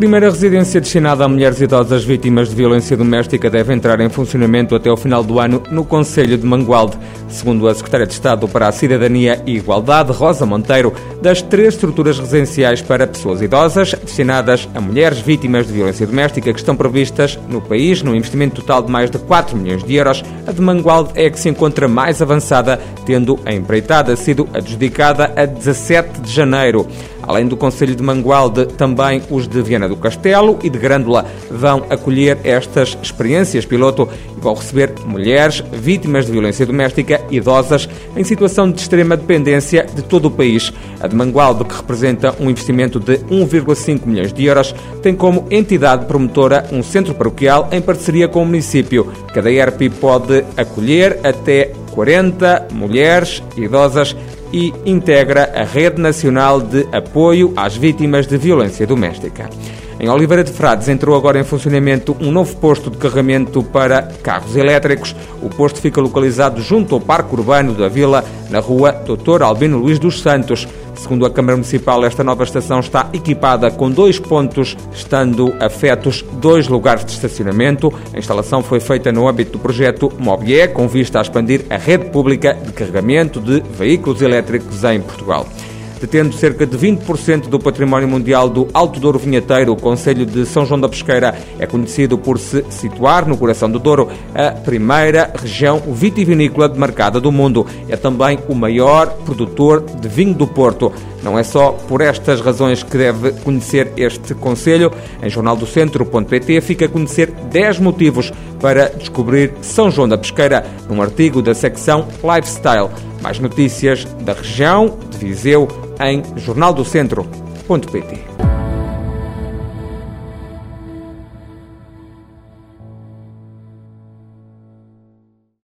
Primeira residência destinada a mulheres idosas vítimas de violência doméstica deve entrar em funcionamento até o final do ano no Conselho de Mangualde. Segundo a Secretária de Estado para a Cidadania e Igualdade, Rosa Monteiro, das três estruturas residenciais para pessoas idosas destinadas a mulheres vítimas de violência doméstica que estão previstas no país, num investimento total de mais de 4 milhões de euros, a de Mangualde é a que se encontra mais avançada, tendo a empreitada sido adjudicada a 17 de janeiro. Além do Conselho de Mangualde, também os de Viana do Castelo e de Grândola vão acolher estas experiências piloto e vão receber mulheres vítimas de violência doméstica, idosas, em situação de extrema dependência de todo o país. A de Mangualde, que representa um investimento de 1,5 milhões de euros, tem como entidade promotora um centro paroquial em parceria com o município. Cada ERP pode acolher até 40 mulheres idosas e integra a Rede Nacional de Apoio às Vítimas de Violência Doméstica. Em Oliveira de Frades entrou agora em funcionamento um novo posto de carregamento para carros elétricos. O posto fica localizado junto ao Parque Urbano da Vila, na rua Dr. Albino Luís dos Santos. Segundo a Câmara Municipal, esta nova estação está equipada com dois pontos, estando afetos dois lugares de estacionamento. A instalação foi feita no âmbito do projeto Mobie, com vista a expandir a rede pública de carregamento de veículos elétricos em Portugal detendo cerca de 20% do património mundial do Alto Douro Vinheteiro. O Conselho de São João da Pesqueira é conhecido por se situar no coração do Douro, a primeira região vitivinícola demarcada do mundo. É também o maior produtor de vinho do Porto. Não é só por estas razões que deve conhecer este Conselho. Em jornaldocentro.pt fica a conhecer 10 motivos para descobrir São João da Pesqueira, num artigo da secção Lifestyle. Mais notícias da região de Viseu em jornaldocentro.pt.